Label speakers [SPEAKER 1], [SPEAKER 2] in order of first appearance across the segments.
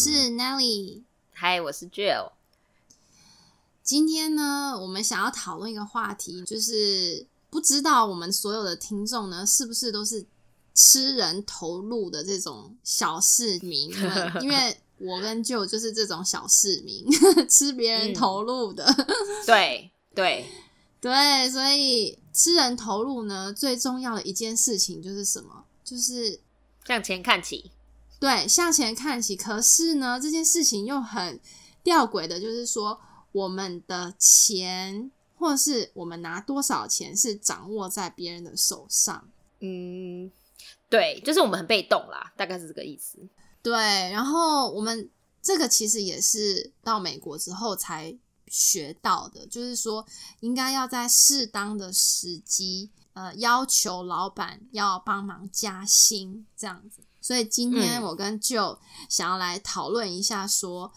[SPEAKER 1] 我是 Nelly，
[SPEAKER 2] 嗨，我是 Jill。
[SPEAKER 1] 今天呢，我们想要讨论一个话题，就是不知道我们所有的听众呢，是不是都是吃人头路的这种小市民？因为我跟 Jill 就是这种小市民，吃别人头路的。
[SPEAKER 2] 对对
[SPEAKER 1] 对，所以吃人投入呢，最重要的一件事情就是什么？就是
[SPEAKER 2] 向前看齐。
[SPEAKER 1] 对，向前看齐。可是呢，这件事情又很吊诡的，就是说，我们的钱，或是我们拿多少钱，是掌握在别人的手上。
[SPEAKER 2] 嗯，对，就是我们很被动啦，大概是这个意思。
[SPEAKER 1] 对，然后我们这个其实也是到美国之后才学到的，就是说，应该要在适当的时机，呃，要求老板要帮忙加薪，这样子。所以今天我跟舅想要来讨论一下，说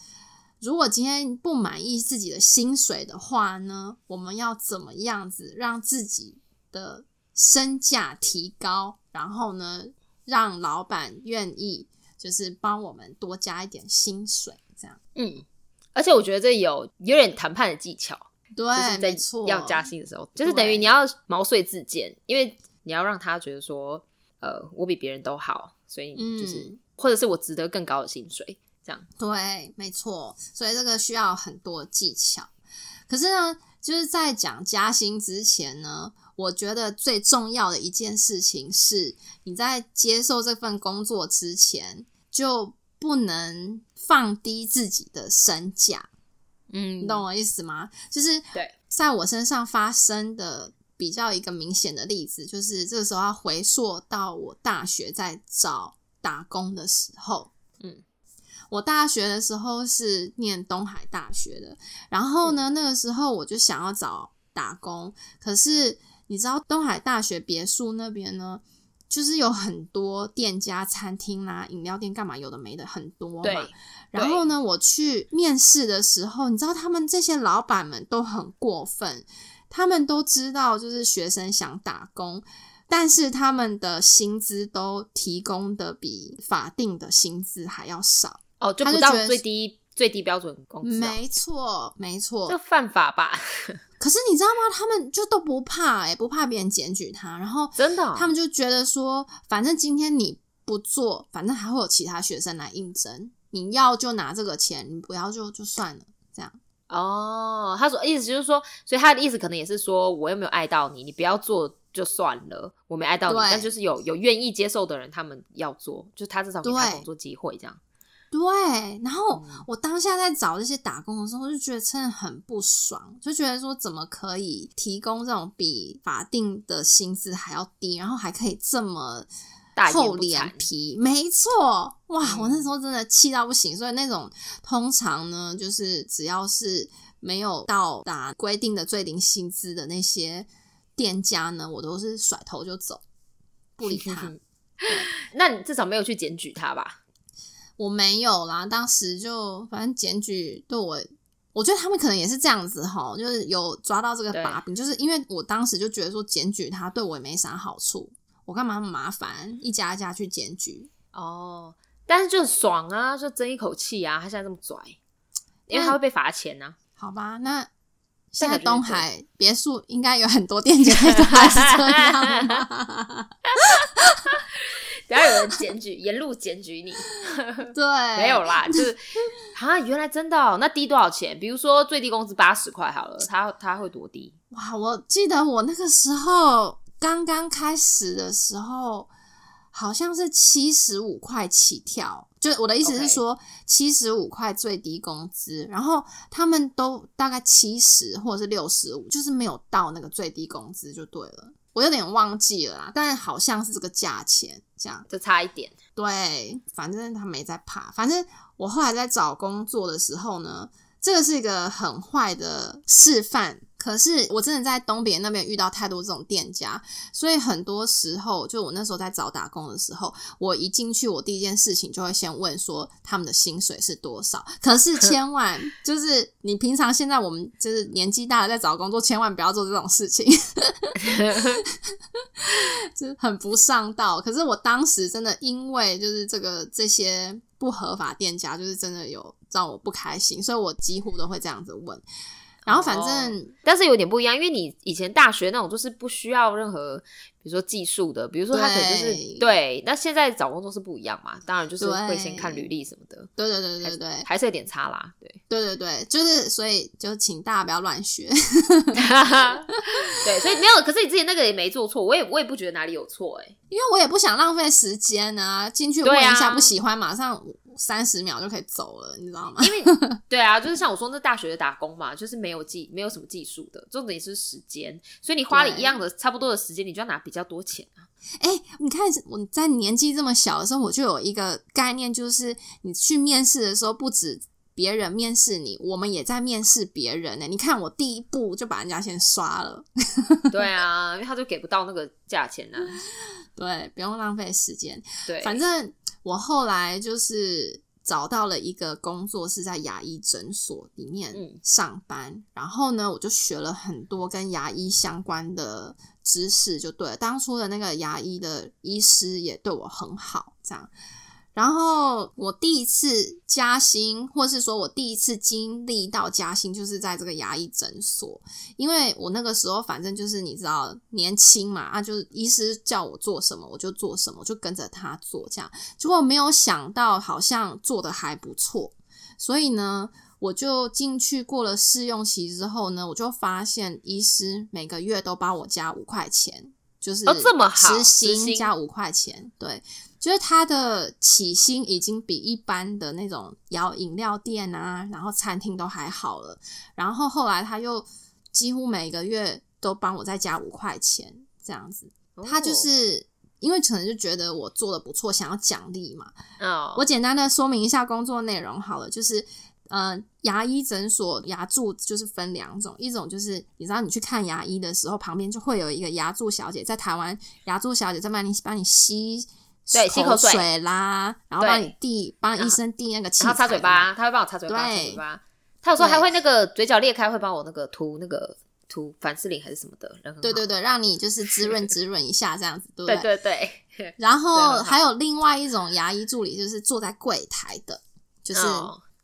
[SPEAKER 1] 如果今天不满意自己的薪水的话呢，我们要怎么样子让自己的身价提高，然后呢，让老板愿意就是帮我们多加一点薪水，这样。
[SPEAKER 2] 嗯，而且我觉得这有有点谈判的技巧，
[SPEAKER 1] 对，没错，
[SPEAKER 2] 要加薪的时候，就是等于你要毛遂自荐，因为你要让他觉得说，呃，我比别人都好。所以就是，或者是我值得更高的薪水，这样
[SPEAKER 1] 对，没错。所以这个需要很多技巧。可是呢，就是在讲加薪之前呢，我觉得最重要的一件事情是，你在接受这份工作之前，就不能放低自己的身价。嗯，你懂我意思吗？就是
[SPEAKER 2] 对，
[SPEAKER 1] 在我身上发生的。比较一个明显的例子，就是这个时候要回溯到我大学在找打工的时候。嗯，我大学的时候是念东海大学的，然后呢，那个时候我就想要找打工，可是你知道东海大学别墅那边呢，就是有很多店家、餐厅啦、饮料店，干嘛有的没的很多嘛。然后呢，我去面试的时候，你知道他们这些老板们都很过分。他们都知道，就是学生想打工，但是他们的薪资都提供的比法定的薪资还要少
[SPEAKER 2] 哦，就不到最低最低标准工资。
[SPEAKER 1] 没错，没错，
[SPEAKER 2] 这犯法吧？
[SPEAKER 1] 可是你知道吗？他们就都不怕，哎，不怕别人检举他，然后
[SPEAKER 2] 真的，
[SPEAKER 1] 他们就觉得说，反正今天你不做，反正还会有其他学生来应征，你要就拿这个钱，你不要就就算了，这样。
[SPEAKER 2] 哦，他说意思就是说，所以他的意思可能也是说，我又没有爱到你，你不要做就算了，我没爱到你，但就是有有愿意接受的人，他们要做，就他至少给他工作机会这样。
[SPEAKER 1] 对，然后我当下在找这些打工的时候，就觉得真的很不爽，就觉得说怎么可以提供这种比法定的薪资还要低，然后还可以这么。厚脸皮，没错，哇！我那时候真的气到不行，所以那种通常呢，就是只要是没有到达规定的最低薪资的那些店家呢，我都是甩头就走，不理他。
[SPEAKER 2] 那你至少没有去检举他吧？
[SPEAKER 1] 我没有啦，当时就反正检举对我，我觉得他们可能也是这样子哈，就是有抓到这个把柄，就是因为我当时就觉得说检举他对我也没啥好处。我干嘛那么麻烦，一家一家去检举
[SPEAKER 2] 哦？但是就爽啊，就争一口气啊！他现在这么拽，因为他会被罚钱呢。
[SPEAKER 1] 好吧，那现在东海别墅应该有很多店家都还是这样。
[SPEAKER 2] 等下有人检举，沿路检举你。
[SPEAKER 1] 对，
[SPEAKER 2] 没有啦，就是啊，原来真的，那低多少钱？比如说最低工资八十块好了，他他会多低？
[SPEAKER 1] 哇，我记得我那个时候。刚刚开始的时候，好像是七十五块起跳，就我的意思是说，七十五块最低工资，然后他们都大概七十或者是六十五，就是没有到那个最低工资就对了。我有点忘记了，但好像是这个价钱，这样
[SPEAKER 2] 就差一点。
[SPEAKER 1] 对，反正他没在怕。反正我后来在找工作的时候呢，这个是一个很坏的示范。可是我真的在东北那边遇到太多这种店家，所以很多时候，就我那时候在找打工的时候，我一进去，我第一件事情就会先问说他们的薪水是多少。可是千万 就是你平常现在我们就是年纪大了在找工作，千万不要做这种事情 就是很不上道。可是我当时真的因为就是这个这些。不合法店家，就是真的有让我不开心，所以我几乎都会这样子问。然后反正，
[SPEAKER 2] 但是有点不一样，因为你以前大学那种就是不需要任何，比如说技术的，比如说他可能就是对。那现在找工作是不一样嘛？当然就是会先看履历什么的。
[SPEAKER 1] 对对对对对，
[SPEAKER 2] 还是有点差啦。对
[SPEAKER 1] 对对对，就是所以就请大家不要乱学。
[SPEAKER 2] 对，所以没有。可是你之前那个也没做错，我也我也不觉得哪里有错哎，
[SPEAKER 1] 因为我也不想浪费时间啊，进去问一下不喜欢，马上。三十秒就可以走了，你知道吗？
[SPEAKER 2] 因为 对啊，就是像我说，那大学的打工嘛，就是没有技，没有什么技术的，重点是时间，所以你花了一样的差不多的时间，你就要拿比较多钱啊。
[SPEAKER 1] 哎，你看我在年纪这么小的时候，我就有一个概念，就是你去面试的时候，不止别人面试你，我们也在面试别人呢。你看我第一步就把人家先刷了。
[SPEAKER 2] 对啊，因为他就给不到那个价钱呢。
[SPEAKER 1] 对，不用浪费时间。
[SPEAKER 2] 对，
[SPEAKER 1] 反正。我后来就是找到了一个工作，是在牙医诊所里面上班。然后呢，我就学了很多跟牙医相关的知识，就对。当初的那个牙医的医师也对我很好，这样。然后我第一次加薪，或是说我第一次经历到加薪，就是在这个牙医诊所。因为我那个时候反正就是你知道年轻嘛，啊，就是医师叫我做什么我就做什么，就跟着他做这样。结果没有想到，好像做的还不错。所以呢，我就进去过了试用期之后呢，我就发现医师每个月都帮我加五块钱，就是
[SPEAKER 2] 哦这么好，
[SPEAKER 1] 实薪加五块钱，对。就是他的起薪已经比一般的那种摇饮料店啊，然后餐厅都还好了。然后后来他又几乎每个月都帮我再加五块钱这样子。他就是因为可能就觉得我做的不错，想要奖励嘛。哦，我简单的说明一下工作内容好了，就是呃，牙医诊所牙柱就是分两种，一种就是你知道你去看牙医的时候，旁边就会有一个牙柱小姐，在台湾牙柱小姐在帮你帮你吸。
[SPEAKER 2] 对，吸口
[SPEAKER 1] 水。啦，然后帮你递，帮医生递那个然
[SPEAKER 2] 后，擦嘴巴，他会帮我擦嘴巴，擦嘴巴。他有时候还会那个嘴角裂开，会帮我那个涂那个涂凡士林还是什么的，
[SPEAKER 1] 对对对，让你就是滋润滋润一下这样子，对
[SPEAKER 2] 对？对对。
[SPEAKER 1] 然后 还有另外一种牙医助理，就是坐在柜台的，就是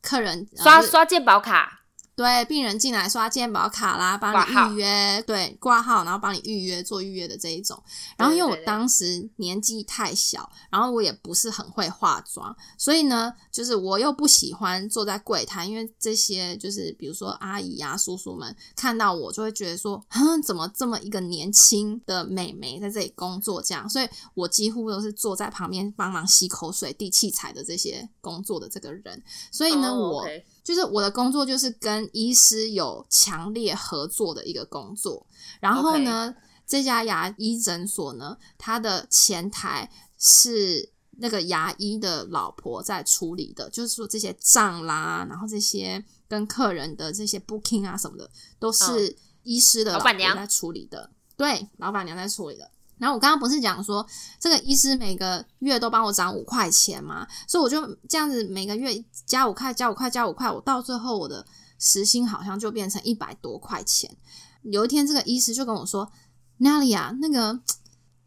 [SPEAKER 1] 客人
[SPEAKER 2] 刷刷健保卡。
[SPEAKER 1] 对，病人进来刷健保卡啦，帮你预约，对，挂号，然后帮你预约做预约的这一种。然后因为我当时年纪太小，然后我也不是很会化妆，所以呢，就是我又不喜欢坐在柜台，因为这些就是比如说阿姨啊、叔叔们看到我就会觉得说，哼，怎么这么一个年轻的美眉在这里工作这样？所以我几乎都是坐在旁边帮忙吸口水、递器材的这些工作的这个人。所以呢，我。就是我的工作就是跟医师有强烈合作的一个工作，然后呢，这家牙医诊所呢，它的前台是那个牙医的老婆在处理的，就是说这些账啦，然后这些跟客人的这些 booking 啊什么的，都是医师的老板娘。在处理的，对，老板娘在处理的。然后我刚刚不是讲说，这个医师每个月都帮我涨五块钱嘛，所以我就这样子每个月加五块、加五块、加五块，我到最后我的时薪好像就变成一百多块钱。有一天，这个医师就跟我说：“娜丽亚，那个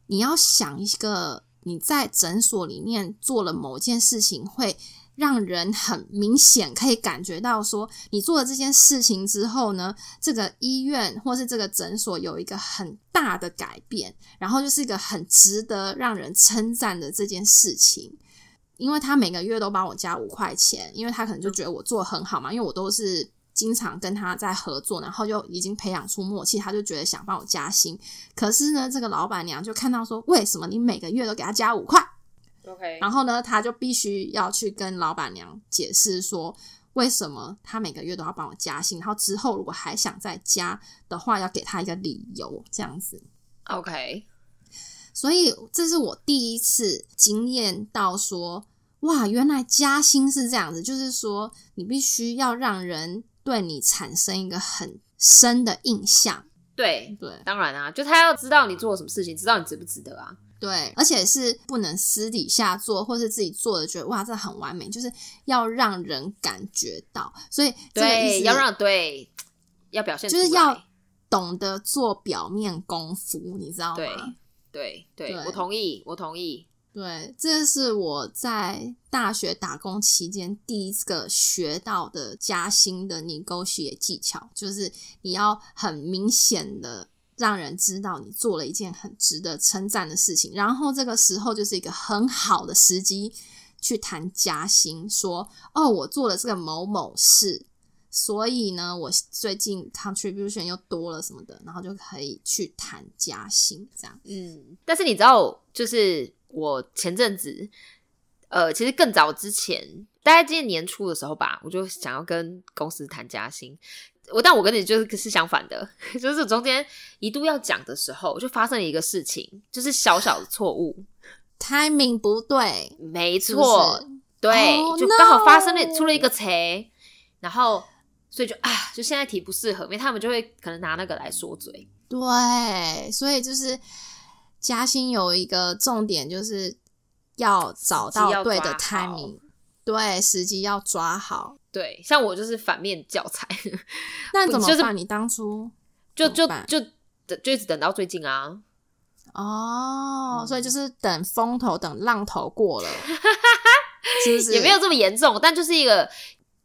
[SPEAKER 1] 你要想一个你在诊所里面做了某件事情会。”让人很明显可以感觉到，说你做了这件事情之后呢，这个医院或是这个诊所有一个很大的改变，然后就是一个很值得让人称赞的这件事情。因为他每个月都帮我加五块钱，因为他可能就觉得我做很好嘛，因为我都是经常跟他在合作，然后就已经培养出默契，他就觉得想帮我加薪。可是呢，这个老板娘就看到说，为什么你每个月都给他加五块
[SPEAKER 2] ？OK，
[SPEAKER 1] 然后呢，他就必须要去跟老板娘解释说，为什么他每个月都要帮我加薪，然后之后如果还想再加的话，要给他一个理由，这样子。
[SPEAKER 2] OK，
[SPEAKER 1] 所以这是我第一次经验到说，哇，原来加薪是这样子，就是说你必须要让人对你产生一个很深的印象。
[SPEAKER 2] 对
[SPEAKER 1] 对，
[SPEAKER 2] 当然啊，就他要知道你做了什么事情，知道你值不值得啊。
[SPEAKER 1] 对，而且是不能私底下做，或是自己做的觉得哇，这很完美，就是要让人感觉到。所以
[SPEAKER 2] 对，要让对要表现，
[SPEAKER 1] 就是要懂得做表面功夫，你知道吗？
[SPEAKER 2] 对对对，我同意，我同意。
[SPEAKER 1] 对，这是我在大学打工期间第一个学到的加薪的 negotiate 技巧，就是你要很明显的让人知道你做了一件很值得称赞的事情，然后这个时候就是一个很好的时机去谈加薪，说哦，我做了这个某某事。所以呢，我最近 contribution 又多了什么的，然后就可以去谈加薪这样。
[SPEAKER 2] 嗯，但是你知道，就是我前阵子，呃，其实更早之前，大概今年年初的时候吧，我就想要跟公司谈加薪。我但我跟你就是是相反的，就是中间一度要讲的时候，就发生了一个事情，就是小小的错误，
[SPEAKER 1] timing 不对，
[SPEAKER 2] 没错，对，就刚好发生了出了一个错，然后。所以就啊，就现在题不适合，因为他们就会可能拿那个来说嘴。
[SPEAKER 1] 对，所以就是嘉兴有一个重点，就是要找到对的 timing，对，时机要抓好。
[SPEAKER 2] 对，像我就是反面教材。
[SPEAKER 1] 那怎么办？你当初
[SPEAKER 2] 就就就就一直等到最近啊。
[SPEAKER 1] 哦，所以就是等风头、等浪头过了，是不是？
[SPEAKER 2] 也没有这么严重，但就是一个。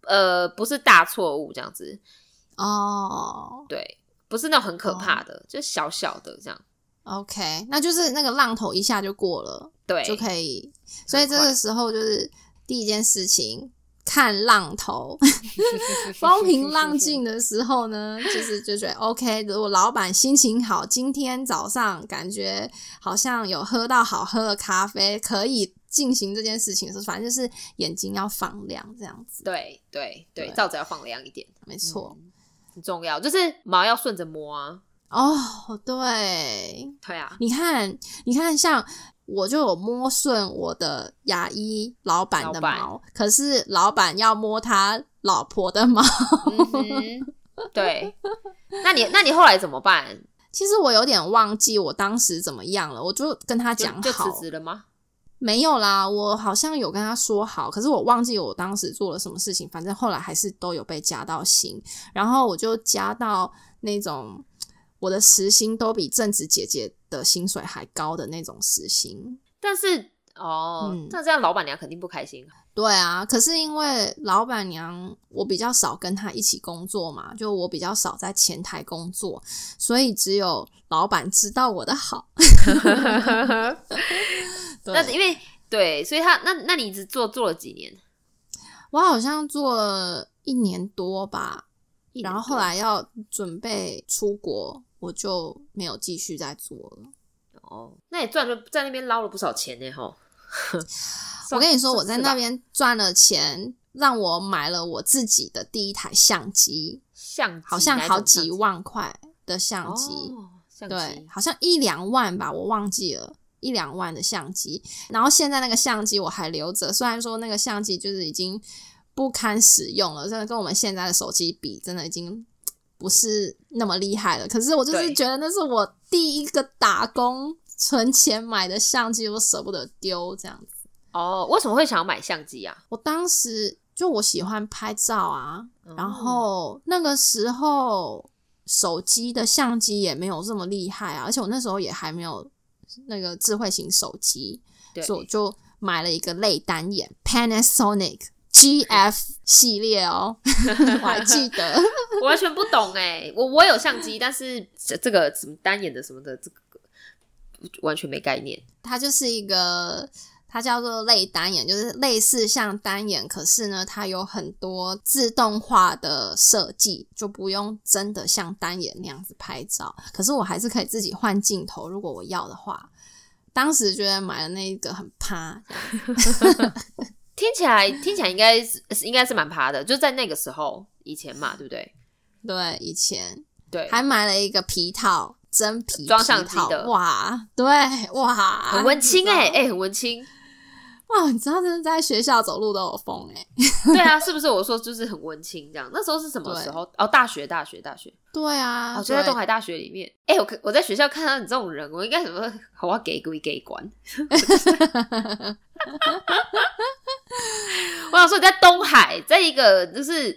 [SPEAKER 2] 呃，不是大错误这样子
[SPEAKER 1] 哦，
[SPEAKER 2] 对，不是那种很可怕的，就小小的这样。
[SPEAKER 1] OK，那就是那个浪头一下就过了，
[SPEAKER 2] 对，
[SPEAKER 1] 就可以。所以这个时候就是第一件事情，看浪头，风平浪静的时候呢，就是就觉得 OK。如果老板心情好，今天早上感觉好像有喝到好喝的咖啡，可以。进行这件事情的时候，反正就是眼睛要放亮，这样子。
[SPEAKER 2] 对对对，罩子要放亮一点，
[SPEAKER 1] 没错，
[SPEAKER 2] 很重要。就是毛要顺着摸啊。
[SPEAKER 1] 哦，对，
[SPEAKER 2] 对啊。
[SPEAKER 1] 你看，你看，像我就有摸顺我的牙医老板的毛，可是老板要摸他老婆的毛。
[SPEAKER 2] 对，那你那你后来怎么办？
[SPEAKER 1] 其实我有点忘记我当时怎么样了，我就跟他讲好，
[SPEAKER 2] 就辞职了吗？
[SPEAKER 1] 没有啦，我好像有跟他说好，可是我忘记我当时做了什么事情。反正后来还是都有被加到薪，然后我就加到那种我的时薪都比正职姐姐的薪水还高的那种时薪。
[SPEAKER 2] 但是哦，那这样老板娘肯定不开心。
[SPEAKER 1] 对啊，可是因为老板娘我比较少跟她一起工作嘛，就我比较少在前台工作，所以只有老板知道我的好。
[SPEAKER 2] 那因为对，所以他那那你一直做做了几年？
[SPEAKER 1] 我好像做了一年多吧，然后后来要准备出国，我就没有继续再做了。
[SPEAKER 2] 哦，那也赚了在那边捞了不少钱呢，吼！
[SPEAKER 1] 我跟你说，我在那边赚了钱，让我买了我自己的第一台相机，
[SPEAKER 2] 相
[SPEAKER 1] 好像好几万块的相机，对，好像一两万吧，我忘记了。一两万的相机，然后现在那个相机我还留着，虽然说那个相机就是已经不堪使用了，真的跟我们现在的手机比，真的已经不是那么厉害了。可是我就是觉得那是我第一个打工存钱买的相机，我舍不得丢这样子。
[SPEAKER 2] 哦，为什么会想要买相机啊？
[SPEAKER 1] 我当时就我喜欢拍照啊，然后那个时候手机的相机也没有这么厉害啊，而且我那时候也还没有。那个智慧型手机，所以我就买了一个类单眼 Panasonic GF 系列哦，我还记得，
[SPEAKER 2] 我完全不懂哎，我我有相机，但是这这个什么单眼的什么的，这个完全没概念。
[SPEAKER 1] 它就是一个。它叫做类单眼，就是类似像单眼，可是呢，它有很多自动化的设计，就不用真的像单眼那样子拍照。可是我还是可以自己换镜头，如果我要的话。当时觉得买的那一个很趴，
[SPEAKER 2] 听起来听起来应该是应该是蛮爬的，就在那个时候以前嘛，对不对？
[SPEAKER 1] 对，以前
[SPEAKER 2] 对，
[SPEAKER 1] 还买了一个皮套，真皮
[SPEAKER 2] 装相机的，
[SPEAKER 1] 哇，对，哇，
[SPEAKER 2] 很文青哎 哎，很文青。
[SPEAKER 1] 哇，你知道，真的在学校走路都有风哎。
[SPEAKER 2] 对啊，是不是？我说就是很温馨这样。那时候是什么时候？哦，大学，大学，大学。
[SPEAKER 1] 对啊，
[SPEAKER 2] 我就在东海大学里面。哎，我我在学校看到你这种人，我应该怎么？好啊，给归给管。我想说你在东海，在一个就是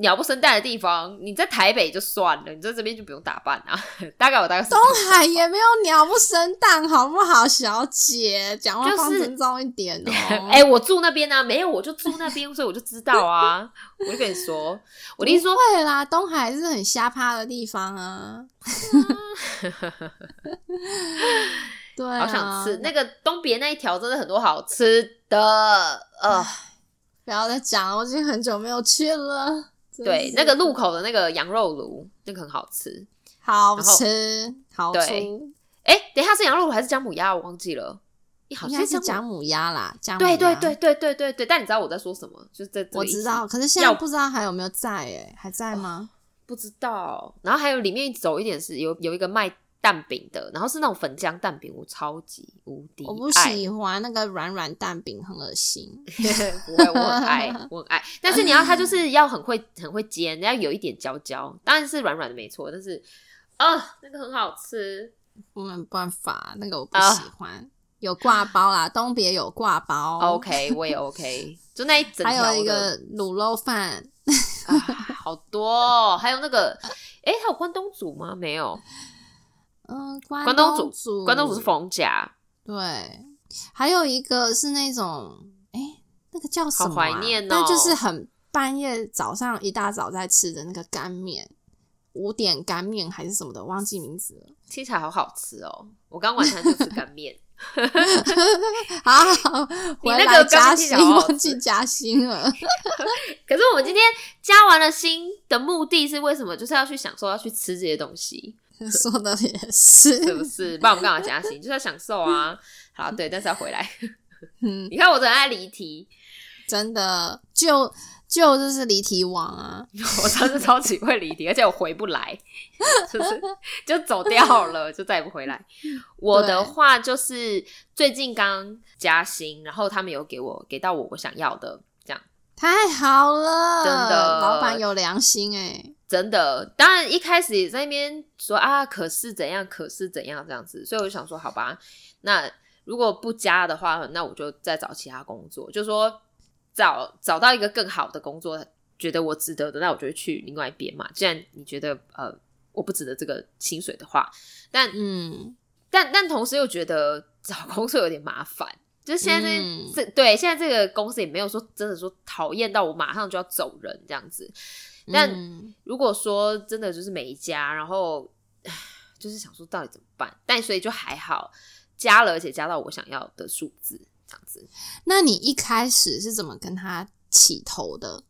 [SPEAKER 2] 鸟不生蛋的地方，你在台北就算了，你在这边就不用打扮啊。大概我大概
[SPEAKER 1] 东海也没有鸟不生蛋，好不好，小姐？讲话放尊重一点哦。
[SPEAKER 2] 哎，我住那边呢，没有我就住那边，所以我就知道啊。我就跟你说，我跟你说
[SPEAKER 1] 会啦，东海是很瞎趴的地方啊。对，
[SPEAKER 2] 好想吃那个东边那一条，真的很多好吃的。呃，
[SPEAKER 1] 不要再讲了，我已经很久没有去了。
[SPEAKER 2] 对，那个路口的那个羊肉炉，那个很好吃，
[SPEAKER 1] 好吃，好吃。
[SPEAKER 2] 哎，等一下是羊肉炉还是姜母鸭？我忘记了，
[SPEAKER 1] 好像是姜母鸭啦。
[SPEAKER 2] 姜对对对对对对对。但你知道我在说什么？就是在
[SPEAKER 1] 我知道，可是现在不知道还有没有在？哎，还在吗？
[SPEAKER 2] 不知道。然后还有里面走一点是有有一个卖。蛋饼的，然后是那种粉浆蛋饼，我超级无敌。
[SPEAKER 1] 我不喜欢那个软软蛋饼，很恶心。
[SPEAKER 2] 不会，我很爱，我很爱。但是你要它就是要很会很会煎，要有一点焦焦，当然是软软的没错。但是啊，那个很好吃。
[SPEAKER 1] 我没办法，那个我不喜欢。有挂包啦，东别有挂包。
[SPEAKER 2] OK，我也 OK。就那一整
[SPEAKER 1] 还有一个卤肉饭啊，
[SPEAKER 2] 好多。还有那个，哎，还有关东煮吗？没有。
[SPEAKER 1] 嗯，
[SPEAKER 2] 关
[SPEAKER 1] 东
[SPEAKER 2] 煮，关东煮是冯家。
[SPEAKER 1] 对，还有一个是那种，哎，那个叫什么？
[SPEAKER 2] 怀念哦！
[SPEAKER 1] 但就是很半夜早上一大早在吃的那个干面，五点干面还是什么的，忘记名字了。
[SPEAKER 2] 听起来好好吃哦！我刚晚餐就吃干面。
[SPEAKER 1] 好，
[SPEAKER 2] 你那个
[SPEAKER 1] 加薪忘记加薪了。
[SPEAKER 2] 可是我们今天加完了薪的目的是为什么？就是要去享受，要去吃这些东西。
[SPEAKER 1] 说的也是，
[SPEAKER 2] 是不是？不然我们干嘛加薪？就是要享受啊！好，对，但是要回来。嗯，你看我很爱离题，
[SPEAKER 1] 真的，就就就是离题王啊！
[SPEAKER 2] 我真是超级会离题，而且我回不来，就是就走掉了，就再也不回来。我的话就是最近刚加薪，然后他们有给我给到我我想要的，这样
[SPEAKER 1] 太好了，
[SPEAKER 2] 真的，
[SPEAKER 1] 老板有良心哎。
[SPEAKER 2] 真的，当然一开始也在那边说啊，可是怎样，可是怎样这样子，所以我就想说，好吧，那如果不加的话，那我就再找其他工作，就说找找到一个更好的工作，觉得我值得的，那我就会去另外一边嘛。既然你觉得呃我不值得这个薪水的话，但嗯，但但同时又觉得找工作有点麻烦，就是现在这这对现在这个公司也没有说真的说讨厌到我马上就要走人这样子。但如果说真的就是每一家，然后就是想说到底怎么办？但所以就还好加了，而且加到我想要的数字这样子。
[SPEAKER 1] 那你一开始是怎么跟他起头的？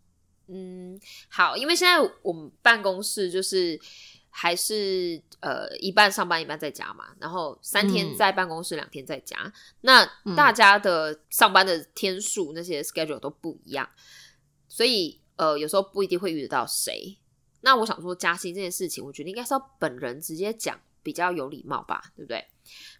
[SPEAKER 2] 嗯，好，因为现在我们办公室就是还是呃一半上班一半在家嘛，然后三天在办公室，两天在家。那大家的上班的天数那些 schedule 都不一样，所以。呃，有时候不一定会遇得到谁。那我想说加薪这件事情，我觉得应该是要本人直接讲比较有礼貌吧，对不对？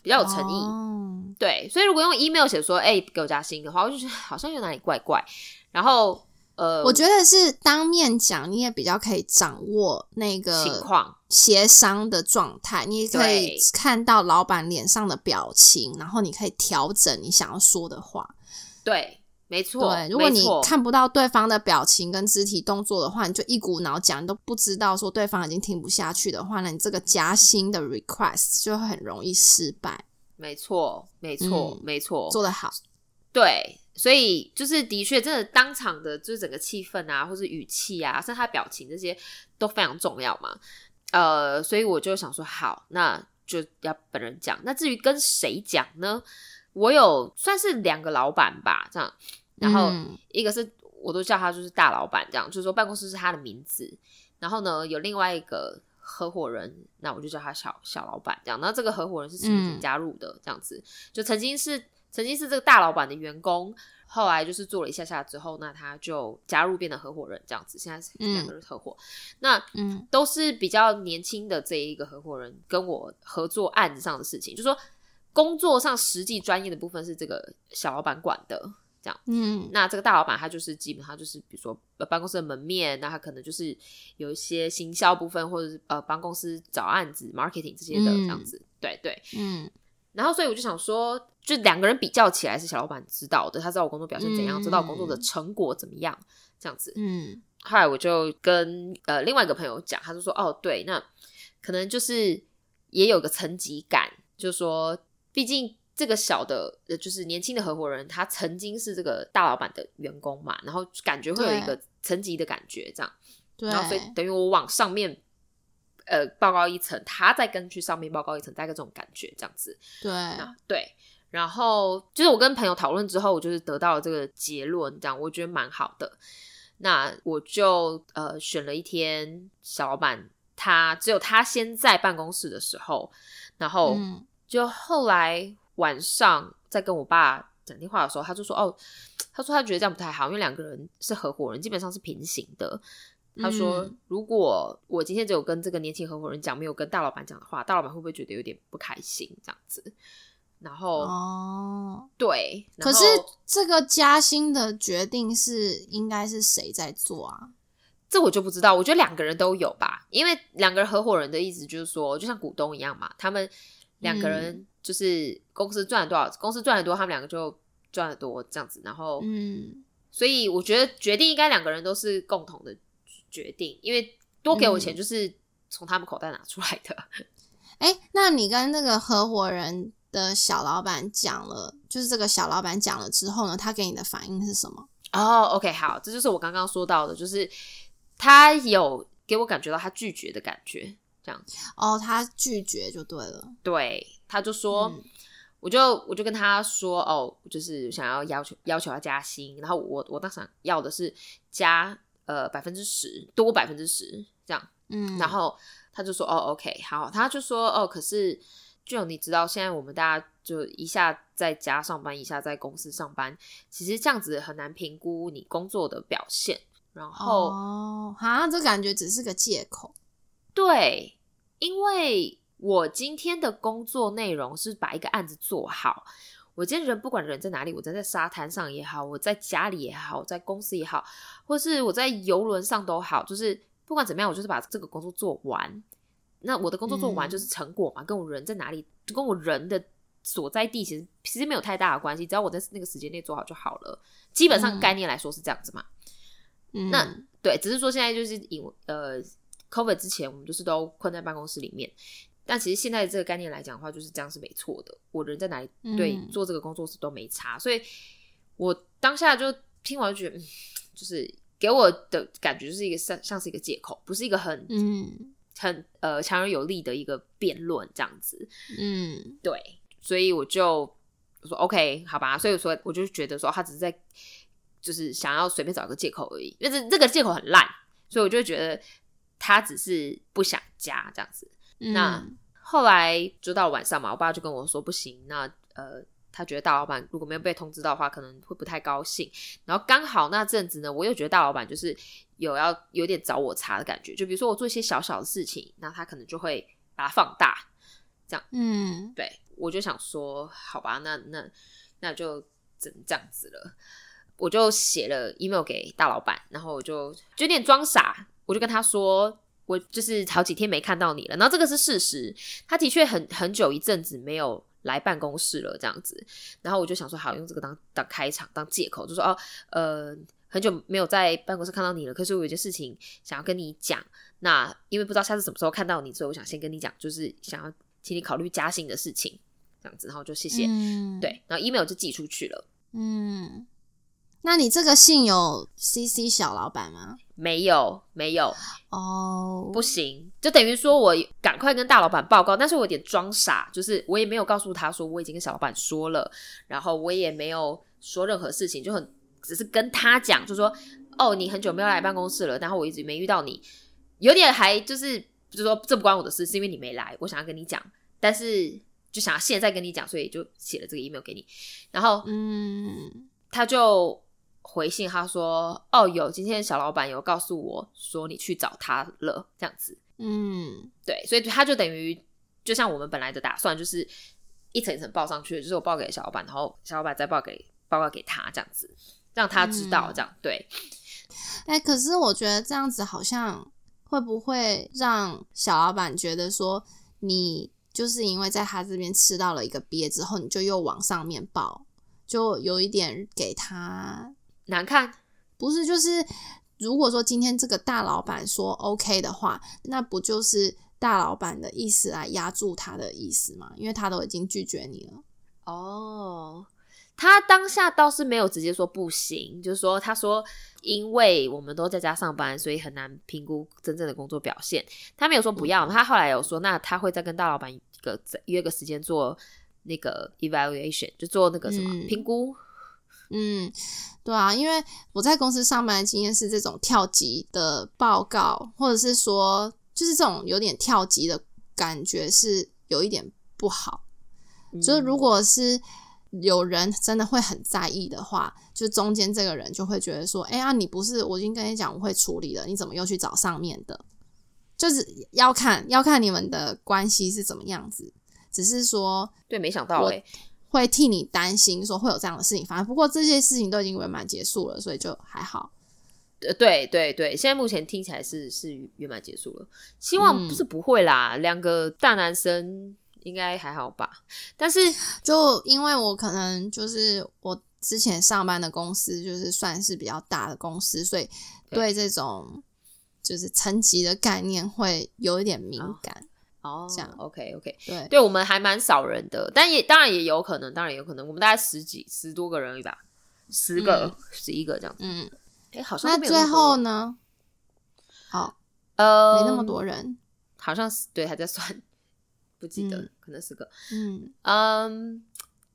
[SPEAKER 2] 比较有诚意。对，所以如果用 email 写说，哎，给我加薪的话，我就觉得 好像有哪里怪怪。然后，呃，
[SPEAKER 1] 我觉得是当面讲，你也比较可以掌握那个
[SPEAKER 2] 情况、
[SPEAKER 1] 协商的状态，你也可以看到老板脸上的表情，然后你可以调整你想要说的话。
[SPEAKER 2] 对。没错，
[SPEAKER 1] 对，如果你看不到对方的表情跟肢体动作的话，你就一股脑讲，你都不知道说对方已经听不下去的话，那你这个加薪的 request 就很容易失败。
[SPEAKER 2] 没错，没错，没错，
[SPEAKER 1] 做得好。
[SPEAKER 2] 对，所以就是的确，真的当场的，就是整个气氛啊，或是语气啊，甚至他表情这些都非常重要嘛。呃，所以我就想说，好，那就要本人讲。那至于跟谁讲呢？我有算是两个老板吧，这样。然后一个是我都叫他就是大老板这样，就是说办公室是他的名字。然后呢，有另外一个合伙人，那我就叫他小小老板这样。那这个合伙人是曾经加入的，这样子就曾经是曾经是这个大老板的员工，后来就是做了一下下之后，那他就加入变成合伙人这样子。现在是两个人合伙，那嗯都是比较年轻的这一个合伙人跟我合作案子上的事情，就说工作上实际专业的部分是这个小老板管的。这样，嗯，那这个大老板他就是基本上就是，比如说办公室的门面，那他可能就是有一些行销部分，或者是呃帮公司找案子、marketing 这些的这样子，对对，嗯。然后所以我就想说，就两个人比较起来，是小老板知道的，他知道我工作表现怎样，知道我工作的成果怎么样，这样子。嗯，后来我就跟呃另外一个朋友讲，他就说，哦，对，那可能就是也有个层级感，就是说，毕竟。这个小的，呃，就是年轻的合伙人，他曾经是这个大老板的员工嘛，然后感觉会有一个层级的感觉，这样，然后所以等于我往上面，呃，报告一层，他再跟去上面报告一层，大概这种感觉，这样子，
[SPEAKER 1] 对，
[SPEAKER 2] 对，然后就是我跟朋友讨论之后，我就是得到了这个结论，这样我觉得蛮好的，那我就呃选了一天，小老板他只有他先在办公室的时候，然后就后来。晚上在跟我爸讲电话的时候，他就说：“哦，他说他觉得这样不太好，因为两个人是合伙人，基本上是平行的。他说，如果我今天只有跟这个年轻合伙人讲，没有跟大老板讲的话，大老板会不会觉得有点不开心？这样子？然后哦，对，
[SPEAKER 1] 可是这个加薪的决定是应该是谁在做啊？
[SPEAKER 2] 这我就不知道。我觉得两个人都有吧，因为两个人合伙人的意思就是说，就像股东一样嘛，他们两个人。”就是公司赚了多少，公司赚的多，他们两个就赚的多，这样子。然后，嗯，所以我觉得决定应该两个人都是共同的决定，因为多给我钱就是从他们口袋拿出来的。
[SPEAKER 1] 哎，那你跟那个合伙人的小老板讲了，就是这个小老板讲了之后呢，他给你的反应是什么？
[SPEAKER 2] 哦，OK，好，这就是我刚刚说到的，就是他有给我感觉到他拒绝的感觉。这样子
[SPEAKER 1] 哦，他拒绝就对了。
[SPEAKER 2] 对，他就说，我就我就跟他说，哦，就是想要要求要求他加薪，然后我我当时要的是加呃百分之十多百分之十这样，嗯，然后他就说，哦，OK，好，他就说，哦，可是就你知道，现在我们大家就一下在家上班，一下在公司上班，其实这样子很难评估你工作的表现。然后
[SPEAKER 1] 哦，好这感觉只是个借口。
[SPEAKER 2] 对，因为我今天的工作内容是把一个案子做好。我今天人不管人在哪里，我在在沙滩上也好，我在家里也好，在公司也好，或是我在游轮上都好，就是不管怎么样，我就是把这个工作做完。那我的工作做完就是成果嘛，跟我人在哪里，跟我人的所在地其实其实没有太大的关系，只要我在那个时间内做好就好了。基本上概念来说是这样子嘛。嗯那对，只是说现在就是以呃。Covid 之前，我们就是都困在办公室里面。但其实现在这个概念来讲的话，就是这样是没错的。我人在哪里，对做这个工作是都没差。所以我当下就听完就觉得，就是给我的感觉就是一个像像是一个借口，不是一个很嗯很呃强而有力的一个辩论这样子。嗯，对。所以我就说 OK，好吧。所以说我就觉得说他只是在就是想要随便找一个借口而已，因为这这个借口很烂，所以我就觉得。他只是不想加这样子，那后来就到晚上嘛，我爸就跟我说不行，那呃，他觉得大老板如果没有被通知到的话，可能会不太高兴。然后刚好那阵子呢，我又觉得大老板就是有要有点找我茬的感觉，就比如说我做一些小小的事情，那他可能就会把它放大，这样，嗯，对，我就想说，好吧，那那那就只能这样子了，我就写了 email 给大老板，然后我就有点装傻。我就跟他说，我就是好几天没看到你了，然后这个是事实，他的确很很久一阵子没有来办公室了，这样子，然后我就想说，好用这个当当开场当借口，就说哦，呃，很久没有在办公室看到你了，可是我有件事情想要跟你讲，那因为不知道下次什么时候看到你，所以我想先跟你讲，就是想要请你考虑加薪的事情，这样子，然后就谢谢，嗯。对，然后 email 就寄出去了，嗯。
[SPEAKER 1] 那你这个信有 CC 小老板吗？
[SPEAKER 2] 没有，没有哦，不行，就等于说我赶快跟大老板报告，但是我有点装傻，就是我也没有告诉他说我已经跟小老板说了，然后我也没有说任何事情，就很只是跟他讲，就说哦，你很久没有来办公室了，然后我一直没遇到你，有点还就是就是说这不关我的事，是因为你没来，我想要跟你讲，但是就想要现在跟你讲，所以就写了这个 email 给你，然后嗯，他就。回信他说：“哦，有今天小老板有告诉我说你去找他了，这样子。嗯，对，所以他就等于就像我们本来的打算，就是一层一层报上去，就是我报给小老板，然后小老板再报给报告给他，这样子让他知道，这样对。
[SPEAKER 1] 哎，可是我觉得这样子好像会不会让小老板觉得说你就是因为在他这边吃到了一个鳖之后，你就又往上面报，就有一点给他
[SPEAKER 2] 难看。
[SPEAKER 1] 不是，就是如果说今天这个大老板说 OK 的话，那不就是大老板的意思来压住他的意思吗？因为他都已经拒绝你了。
[SPEAKER 2] 哦，他当下倒是没有直接说不行，就是说他说因为我们都在家上班，所以很难评估真正的工作表现。他没有说不要，他后来有说，那他会再跟大老板一个约个时间做那个 evaluation，就做那个什么评估。
[SPEAKER 1] 嗯，对啊，因为我在公司上班的经验是这种跳级的报告，或者是说就是这种有点跳级的感觉是有一点不好。就是如果是有人真的会很在意的话，就中间这个人就会觉得说：“哎呀，你不是我已经跟你讲我会处理了，你怎么又去找上面的？”就是要看要看你们的关系是怎么样子。只是说，
[SPEAKER 2] 对，没想到哎。
[SPEAKER 1] 会替你担心，说会有这样的事情发生。不过这些事情都已经圆满结束了，所以就还好。
[SPEAKER 2] 呃，对对对，现在目前听起来是是圆满结束了。希望不是不会啦，两个大男生应该还好吧？但是
[SPEAKER 1] 就因为我可能就是我之前上班的公司就是算是比较大的公司，所以对这种就是层级的概念会有一点敏感。
[SPEAKER 2] 哦，这样。OK OK，
[SPEAKER 1] 对，
[SPEAKER 2] 对我们还蛮少人的，但也当然也有可能，当然有可能，我们大概十几十多个人吧，十个十一个这样。子。嗯，哎，好像
[SPEAKER 1] 那最后呢？好，
[SPEAKER 2] 呃，
[SPEAKER 1] 没那么多人，
[SPEAKER 2] 好像是对，还在算，不记得，可能是个。
[SPEAKER 1] 嗯。
[SPEAKER 2] 嗯，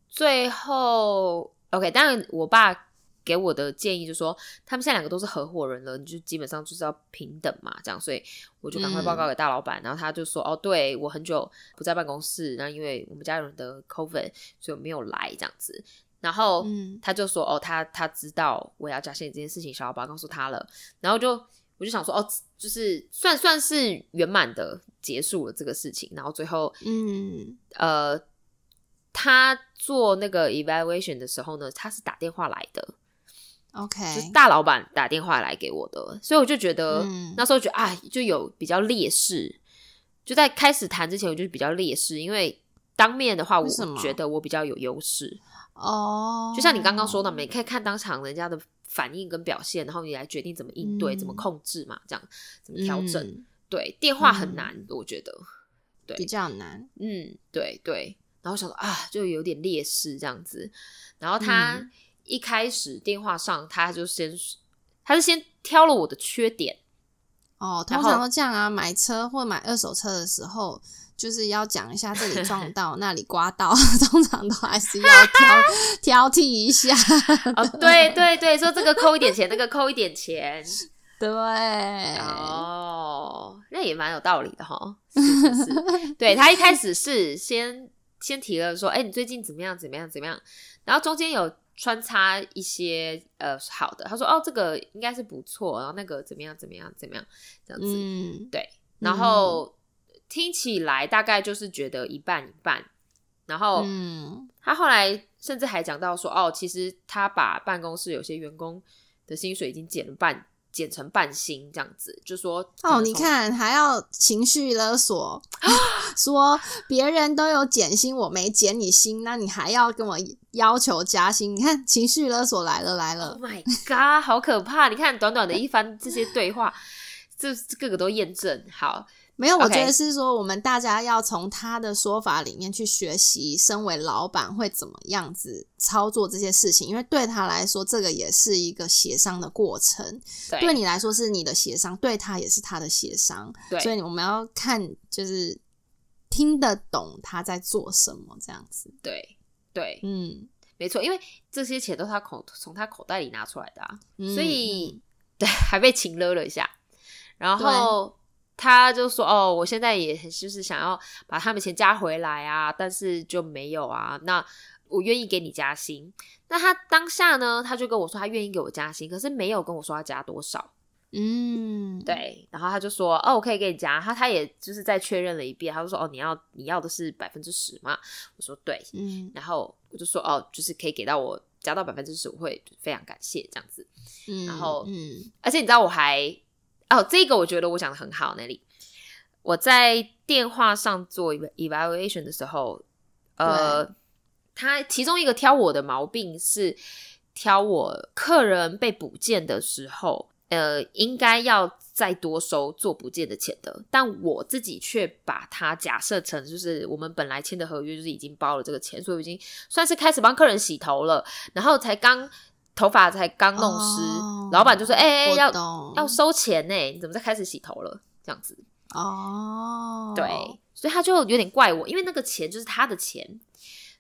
[SPEAKER 2] 最后 OK，当然我爸。给我的建议就是说，他们现在两个都是合伙人了，你就基本上就是要平等嘛，这样，所以我就赶快报告给大老板，然后他就说，哦，对我很久不在办公室，然后因为我们家人的 COVID，所以我没有来这样子，然后他就说，哦，他他知道我要加薪这件事情，小老板告诉他了，然后就我就想说，哦，就是算算是圆满的结束了这个事情，然后最后，
[SPEAKER 1] 嗯，
[SPEAKER 2] 呃，他做那个 evaluation 的时候呢，他是打电话来的。
[SPEAKER 1] OK，
[SPEAKER 2] 就是大老板打电话来给我的，所以我就觉得那时候觉得啊，就有比较劣势。就在开始谈之前，我就比较劣势，因为当面的话，我觉得我比较有优势。
[SPEAKER 1] 哦，
[SPEAKER 2] 就像你刚刚说的，你可以看当场人家的反应跟表现，然后你来决定怎么应对、怎么控制嘛，这样怎么调整。对，电话很难，我觉得对
[SPEAKER 1] 比较难。
[SPEAKER 2] 嗯，对对。然后想说啊，就有点劣势这样子。然后他。一开始电话上，他就先，他是先挑了我的缺点。
[SPEAKER 1] 哦，通常都这样啊，买车或买二手车的时候，就是要讲一下这里撞到，那里刮到，通常都还是要挑 挑剔一下。
[SPEAKER 2] 哦，对对对，说这个扣一点钱，那个扣一点钱。
[SPEAKER 1] 对，
[SPEAKER 2] 哦，那也蛮有道理的哈。是是是，对他一开始是先先提了说，哎，你最近怎么样？怎么样？怎么样？然后中间有。穿插一些呃好的，他说哦这个应该是不错，然后那个怎么样怎么样怎么样这样子，嗯对，然后听起来大概就是觉得一半一半，然后嗯他后来甚至还讲到说哦，其实他把办公室有些员工的薪水已经减了半。减成半星这样子，就说
[SPEAKER 1] 哦，你看还要情绪勒索，说别人都有减薪，我没减你薪，那你还要跟我要求加薪？你看情绪勒索来了来了
[SPEAKER 2] ！Oh my god，好可怕！你看短短的一番这些对话，这各个都验证好。
[SPEAKER 1] 没有，我觉得是说，我们大家要从他的说法里面去学习，身为老板会怎么样子操作这些事情。因为对他来说，这个也是一个协商的过程。对你来说是你的协商，对他也是他的协商。所以我们要看，就是听得懂他在做什么，这样子。
[SPEAKER 2] 对对，
[SPEAKER 1] 嗯，
[SPEAKER 2] 没错，因为这些钱都是他口从他口袋里拿出来的啊，所以对 还被请勒了一下，然后。他就说：“哦，我现在也就是想要把他们钱加回来啊，但是就没有啊。那我愿意给你加薪。那他当下呢，他就跟我说他愿意给我加薪，可是没有跟我说要加多少。
[SPEAKER 1] 嗯，
[SPEAKER 2] 对。然后他就说：哦，我可以给你加。他他也就是再确认了一遍，他就说：哦，你要你要的是百分之十嘛？我说对。
[SPEAKER 1] 嗯，
[SPEAKER 2] 然后我就说：哦，就是可以给到我加到百分之十，我会非常感谢这样子。
[SPEAKER 1] 嗯，
[SPEAKER 2] 然后
[SPEAKER 1] 嗯，
[SPEAKER 2] 而且你知道我还。哦，这个我觉得我讲的很好，那里我在电话上做 evaluation 的时候，呃，他其中一个挑我的毛病是挑我客人被补件的时候，呃，应该要再多收做补件的钱的，但我自己却把它假设成就是我们本来签的合约就是已经包了这个钱，所以已经算是开始帮客人洗头了，然后才刚。头发才刚弄湿，老板就说：“哎哎，要要收钱呢，你怎么在开始洗头了？”这样子。哦，对，所以他就有点怪我，因为那个钱就是他的钱，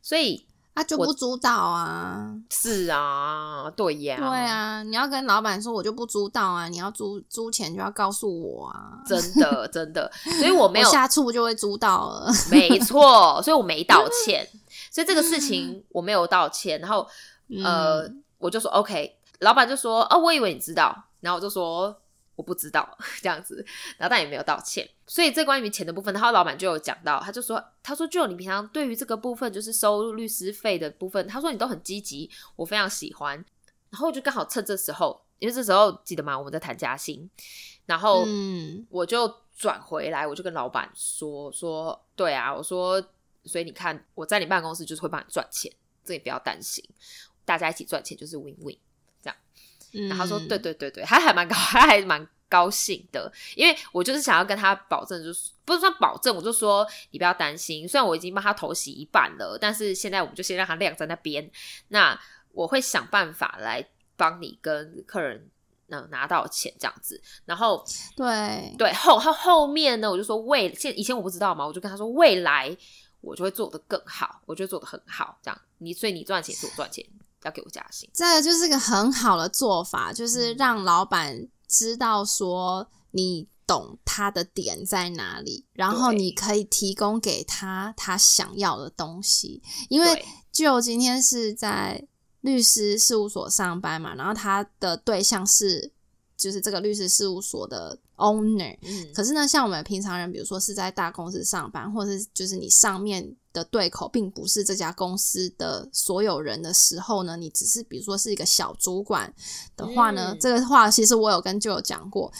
[SPEAKER 2] 所以
[SPEAKER 1] 他就不主导啊。
[SPEAKER 2] 是啊，对呀，
[SPEAKER 1] 对啊，你要跟老板说，我就不主导啊，你要租租钱就要告诉我啊，
[SPEAKER 2] 真的 真的，所以我没有
[SPEAKER 1] 下次我就会租到了，
[SPEAKER 2] 没错，所以我没道歉，所以这个事情我没有道歉，然后呃。我就说 OK，老板就说哦，我以为你知道，然后我就说我不知道 这样子，然后但也没有道歉。所以这关于钱的部分，然后老板就有讲到，他就说他说就你平常对于这个部分就是收律师费的部分，他说你都很积极，我非常喜欢。然后就刚好趁这时候，因为这时候记得吗？我们在谈加薪，然后我就转回来，我就跟老板说说对啊，我说所以你看我在你办公室就是会帮你赚钱，这你不要担心。大家一起赚钱就是 win win，这样。然后他说：“对对对对，他还蛮高，他还蛮高兴的，因为我就是想要跟他保证，就是不是算保证，我就说你不要担心。虽然我已经帮他投洗一半了，但是现在我们就先让他晾在那边。那我会想办法来帮你跟客人能拿到钱，这样子。然后
[SPEAKER 1] 对
[SPEAKER 2] 对后后后面呢，我就说未现以前我不知道嘛，我就跟他说未来我就会做得更好，我就做得很好，这样。你所以你赚钱是我赚钱。”要给我加薪，
[SPEAKER 1] 这个就是个很好的做法，就是让老板知道说你懂他的点在哪里，然后你可以提供给他他想要的东西。因为就今天是在律师事务所上班嘛，然后他的对象是就是这个律师事务所的 owner，嗯，可是呢，像我们平常人，比如说是在大公司上班，或者是就是你上面。的对口并不是这家公司的所有人的时候呢，你只是比如说是一个小主管的话呢，这个话其实我有跟舅舅讲过，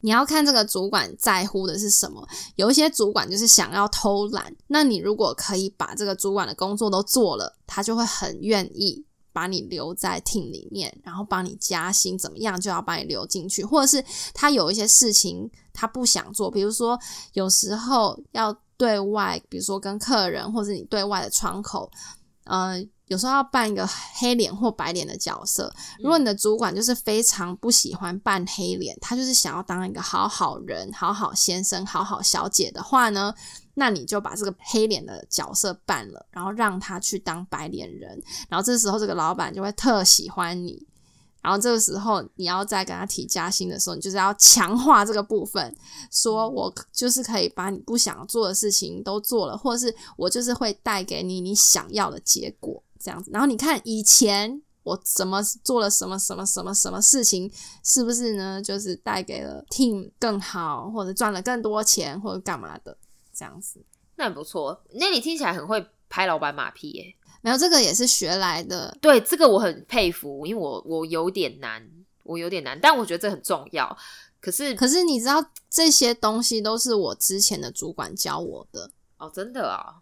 [SPEAKER 1] 你要看这个主管在乎的是什么。有一些主管就是想要偷懒，那你如果可以把这个主管的工作都做了，他就会很愿意把你留在 team 里面，然后帮你加薪，怎么样就要把你留进去，或者是他有一些事情他不想做，比如说有时候要。对外，比如说跟客人，或者你对外的窗口，呃，有时候要扮一个黑脸或白脸的角色。如果你的主管就是非常不喜欢扮黑脸，他就是想要当一个好好人、好好先生、好好小姐的话呢，那你就把这个黑脸的角色扮了，然后让他去当白脸人，然后这时候这个老板就会特喜欢你。然后这个时候，你要再跟他提加薪的时候，你就是要强化这个部分，说我就是可以把你不想做的事情都做了，或者是我就是会带给你你想要的结果，这样子。然后你看以前我怎么做了什么什么什么什么事情，是不是呢？就是带给了 team 更好，或者赚了更多钱，或者干嘛的这样子。
[SPEAKER 2] 那很不错，那你听起来很会拍老板马屁耶。
[SPEAKER 1] 没有这个也是学来的，
[SPEAKER 2] 对这个我很佩服，因为我我有点难，我有点难，但我觉得这很重要。可是
[SPEAKER 1] 可是你知道这些东西都是我之前的主管教我的
[SPEAKER 2] 哦，真的啊？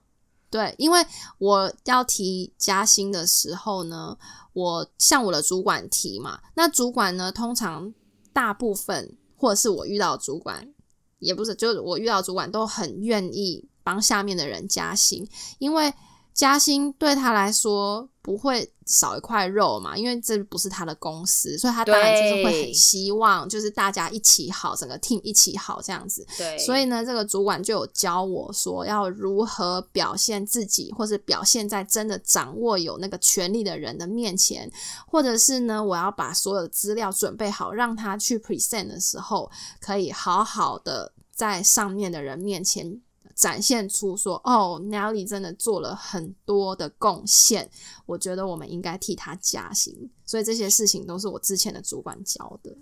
[SPEAKER 1] 对，因为我要提加薪的时候呢，我向我的主管提嘛，那主管呢，通常大部分或者是我遇到主管，也不是，就我遇到主管都很愿意帮下面的人加薪，因为。加薪对他来说不会少一块肉嘛，因为这不是他的公司，所以他当然就是会很希望，就是大家一起好，整个 team 一起好这样子。
[SPEAKER 2] 对，
[SPEAKER 1] 所以呢，这个主管就有教我说要如何表现自己，或者表现在真的掌握有那个权力的人的面前，或者是呢，我要把所有的资料准备好，让他去 present 的时候，可以好好的在上面的人面前。展现出说哦，Nelly 真的做了很多的贡献，我觉得我们应该替他加薪。所以这些事情都是我之前的主管教的。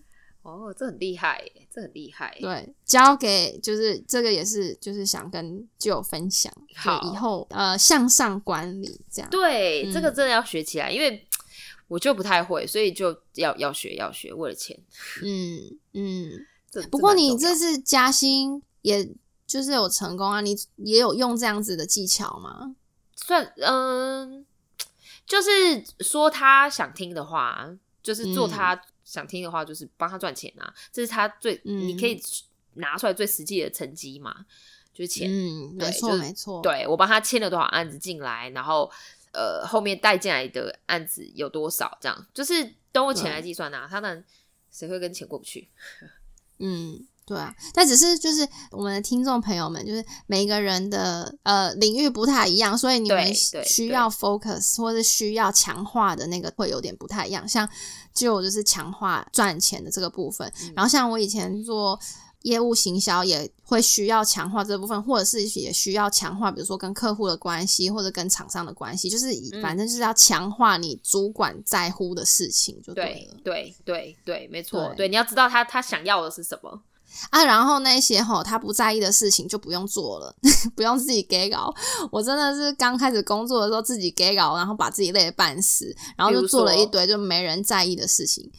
[SPEAKER 2] 哦，这很厉害，这很厉害。
[SPEAKER 1] 对，交给就是这个也是就是想跟就友分享，好以后呃向上管理这样。
[SPEAKER 2] 对，这个真的要学起来，因为我就不太会，所以就要要学要学，为了钱。
[SPEAKER 1] 嗯嗯。不过你这次加薪也。就是有成功啊？你也有用这样子的技巧吗？
[SPEAKER 2] 算，嗯，就是说他想听的话，就是做他想听的话，就是帮他赚钱啊，这是他最你可以拿出来最实际的成绩嘛，就是钱。
[SPEAKER 1] 嗯，没错没错。
[SPEAKER 2] 对我帮他签了多少案子进来，然后呃后面带进来的案子有多少，这样就是都用钱来计算啊。他能谁会跟钱过不去？
[SPEAKER 1] 嗯。对啊，但只是就是我们的听众朋友们，就是每个人的呃领域不太一样，所以你们需要 focus 或者需要强化的那个会有点不太一样。像就就是强化赚钱的这个部分，然后像我以前做业务行销也会需要强化这部分，或者是也需要强化，比如说跟客户的关系或者跟厂商的关系，就是反正就是要强化你主管在乎的事情就
[SPEAKER 2] 对
[SPEAKER 1] 了。
[SPEAKER 2] 对对对，没错，对，你要知道他他想要的是什么。
[SPEAKER 1] 啊，然后那些吼他不在意的事情就不用做了，不用自己给稿。我真的是刚开始工作的时候自己给稿，然后把自己累得半死，然后就做了一堆就没人在意的事情。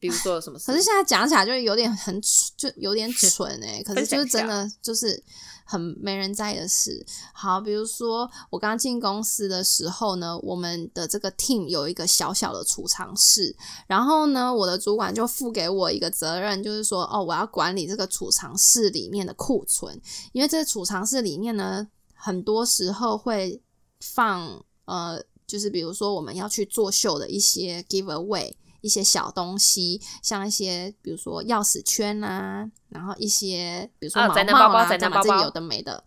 [SPEAKER 2] 比如说什么？
[SPEAKER 1] 可是现在讲起来就有点很就有点 蠢哎，可是就是真的就是。很没人在意的事。好，比如说我刚进公司的时候呢，我们的这个 team 有一个小小的储藏室，然后呢，我的主管就付给我一个责任，就是说，哦，我要管理这个储藏室里面的库存，因为这个储藏室里面呢，很多时候会放，呃，就是比如说我们要去作秀的一些 give away。一些小东西，像一些比如说钥匙圈啊，然后一些比如说毛帽啊，这有的没的，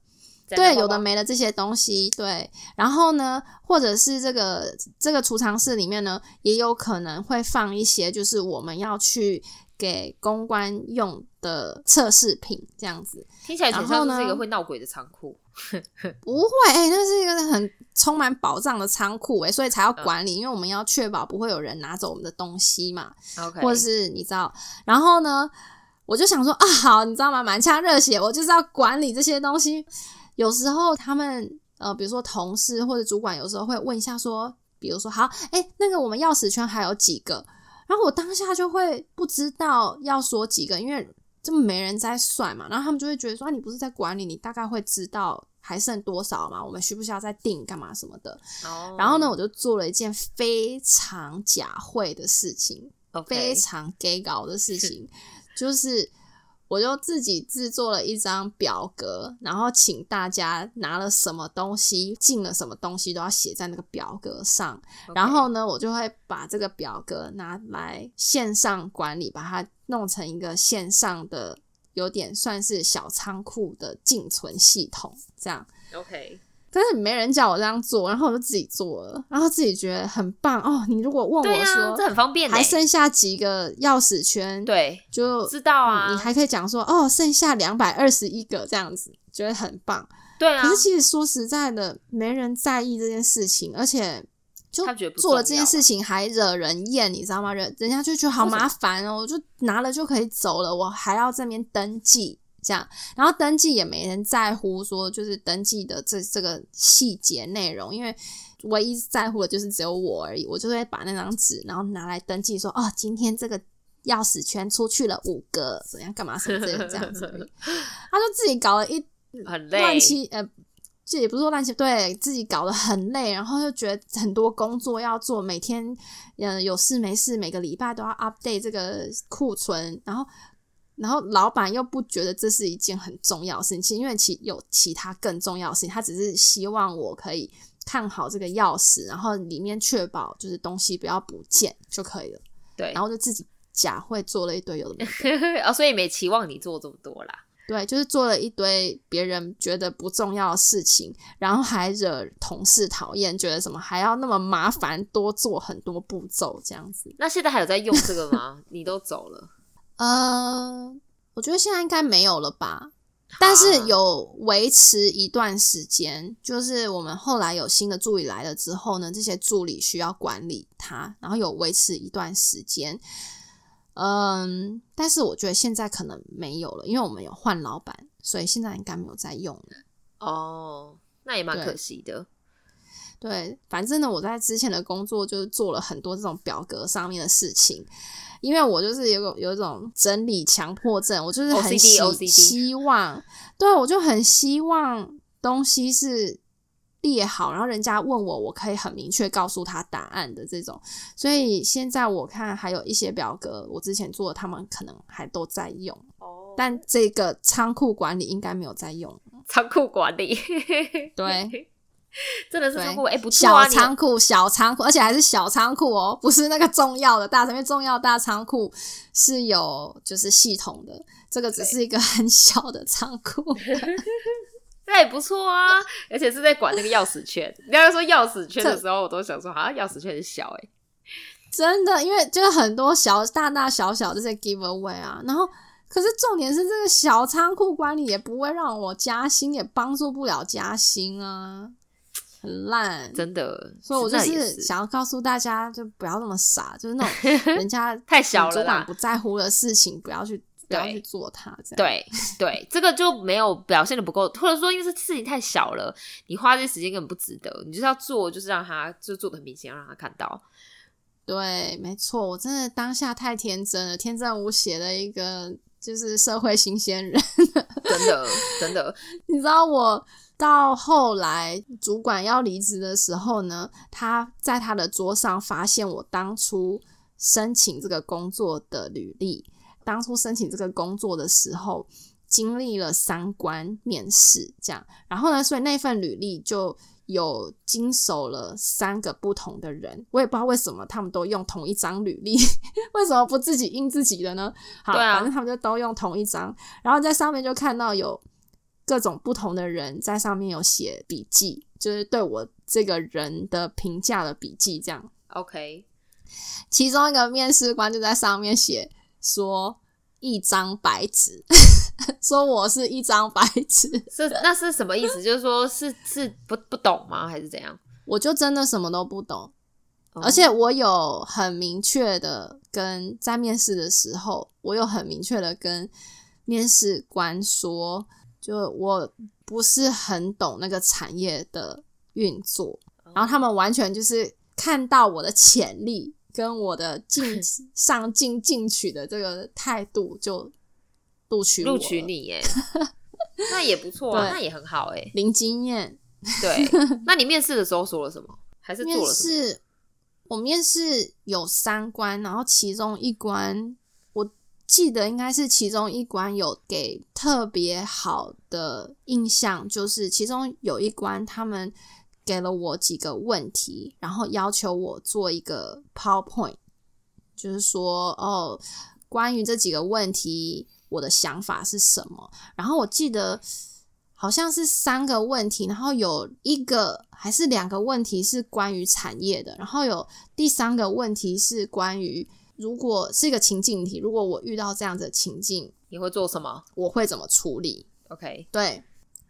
[SPEAKER 1] 对，有的没的这些东西，对。然后呢，或者是这个这个储藏室里面呢，也有可能会放一些，就是我们要去给公关用的测试品，这样子。
[SPEAKER 2] 听起来很像是一个会闹鬼的仓库。
[SPEAKER 1] 不会，哎，那是一个很充满宝藏的仓库，哎，所以才要管理，因为我们要确保不会有人拿走我们的东西嘛。
[SPEAKER 2] OK，
[SPEAKER 1] 或者是你知道，然后呢，我就想说啊，好，你知道吗？满腔热血，我就是要管理这些东西。有时候他们呃，比如说同事或者主管，有时候会问一下说，比如说，好，哎，那个我们钥匙圈还有几个？然后我当下就会不知道要说几个，因为。这么没人在算嘛，然后他们就会觉得说，你不是在管理，你大概会知道还剩多少嘛？我们需不需要再定干嘛什么的？哦。然后呢，我就做了一件非常假会的事情，非常 gay 搞的事情，就是。我就自己制作了一张表格，然后请大家拿了什么东西进了什么东西都要写在那个表格上。然后呢，我就会把这个表格拿来线上管理，把它弄成一个线上的，有点算是小仓库的进存系统，这样。
[SPEAKER 2] OK。
[SPEAKER 1] 但是没人叫我这样做，然后我就自己做了，然后自己觉得很棒哦。你如果问我说，
[SPEAKER 2] 这很方便，
[SPEAKER 1] 还剩下几个钥匙圈，
[SPEAKER 2] 对，
[SPEAKER 1] 就
[SPEAKER 2] 知道啊。
[SPEAKER 1] 你还可以讲说，哦，剩下两百二十一个这样子，觉得很棒。
[SPEAKER 2] 对啊。
[SPEAKER 1] 可是其实说实在的，没人在意这件事情，而且就做了这件事情还惹人厌，你知道吗？人人家就觉得好麻烦哦，我就拿了就可以走了，我还要这边登记。这样，然后登记也没人在乎，说就是登记的这这个细节内容，因为唯一在乎的就是只有我而已。我就会把那张纸，然后拿来登记，说哦，今天这个钥匙圈出去了五个，怎样干嘛什么这这样子。他就自己搞了一
[SPEAKER 2] 很
[SPEAKER 1] 累，乱七呃，这也不是说乱七，对自己搞得很累，然后又觉得很多工作要做，每天嗯有事没事，每个礼拜都要 update 这个库存，然后。然后老板又不觉得这是一件很重要的事情，因为其有其他更重要的事情，他只是希望我可以看好这个钥匙，然后里面确保就是东西不要不见就可以了。
[SPEAKER 2] 对，
[SPEAKER 1] 然后就自己假会做了一堆有的
[SPEAKER 2] 哦，所以没期望你做这么多啦。
[SPEAKER 1] 对，就是做了一堆别人觉得不重要的事情，然后还惹同事讨厌，觉得什么还要那么麻烦，多做很多步骤这样子。
[SPEAKER 2] 那现在还有在用这个吗？你都走了。
[SPEAKER 1] 呃，我觉得现在应该没有了吧，但是有维持一段时间。就是我们后来有新的助理来了之后呢，这些助理需要管理他，然后有维持一段时间。嗯，但是我觉得现在可能没有了，因为我们有换老板，所以现在应该没有在用了。
[SPEAKER 2] 哦，那也蛮可惜的。
[SPEAKER 1] 对，反正呢，我在之前的工作就是做了很多这种表格上面的事情，因为我就是有有有一种整理强迫症，我就是很希希望，对我就很希望东西是列好，然后人家问我，我可以很明确告诉他答案的这种。所以现在我看还有一些表格，我之前做的，他们可能还都在用哦，但这个仓库管理应该没有在用。
[SPEAKER 2] 仓库管理，
[SPEAKER 1] 对。
[SPEAKER 2] 真的是仓库哎，不
[SPEAKER 1] 错啊！小仓库，小仓库，而且还是小仓库哦，不是那个重要的大仓库。重要大仓库是有就是系统的，这个只是一个很小的仓库。
[SPEAKER 2] 那 也不错啊，而且是在管那个钥匙圈。你刚刚说钥匙圈的时候，我都想说，好像钥匙圈很小哎。
[SPEAKER 1] 真的，因为就是很多小大大小小这些 give away 啊，然后可是重点是这个小仓库管理也不会让我加薪，也帮助不了加薪啊。很烂，
[SPEAKER 2] 真的，
[SPEAKER 1] 所以我就是想要告诉大家，就不要那么傻，就是那种人家
[SPEAKER 2] 太小了，
[SPEAKER 1] 主管不在乎的事情，不要去不要去做它。这样
[SPEAKER 2] 对对，这个就没有表现的不够，或者说因为是事情太小了，你花这些时间根本不值得。你就是要做，就是让他就做的很明显，要让他看到。
[SPEAKER 1] 对，没错，我真的当下太天真了，天真无邪的一个就是社会新鲜人，
[SPEAKER 2] 真的真的，
[SPEAKER 1] 你知道我。到后来，主管要离职的时候呢，他在他的桌上发现我当初申请这个工作的履历。当初申请这个工作的时候，经历了三关面试，这样。然后呢，所以那份履历就有经手了三个不同的人。我也不知道为什么他们都用同一张履历，为什么不自己印自己的呢？好，反正他们就都用同一张。然后在上面就看到有。各种不同的人在上面有写笔记，就是对我这个人的评价的笔记，这样。
[SPEAKER 2] OK，
[SPEAKER 1] 其中一个面试官就在上面写说一张白纸，说我是一张白纸，
[SPEAKER 2] 是那是什么意思？就是说是是不不懂吗？还是怎样？
[SPEAKER 1] 我就真的什么都不懂，而且我有很明确的跟在面试的时候，我有很明确的跟面试官说。就我不是很懂那个产业的运作，然后他们完全就是看到我的潜力跟我的进 上进进取的这个态度，就录取
[SPEAKER 2] 录取你耶，那也不错啊，那也很好哎，
[SPEAKER 1] 零经验。
[SPEAKER 2] 对，那你面试的时候说了什么？还是做了
[SPEAKER 1] 什么？我面试有三关，然后其中一关。记得应该是其中一关有给特别好的印象，就是其中有一关他们给了我几个问题，然后要求我做一个 PowerPoint，就是说哦，关于这几个问题我的想法是什么。然后我记得好像是三个问题，然后有一个还是两个问题是关于产业的，然后有第三个问题是关于。如果是一个情境题，如果我遇到这样的情境，
[SPEAKER 2] 你会做什么？
[SPEAKER 1] 我会怎么处理
[SPEAKER 2] ？OK，
[SPEAKER 1] 对。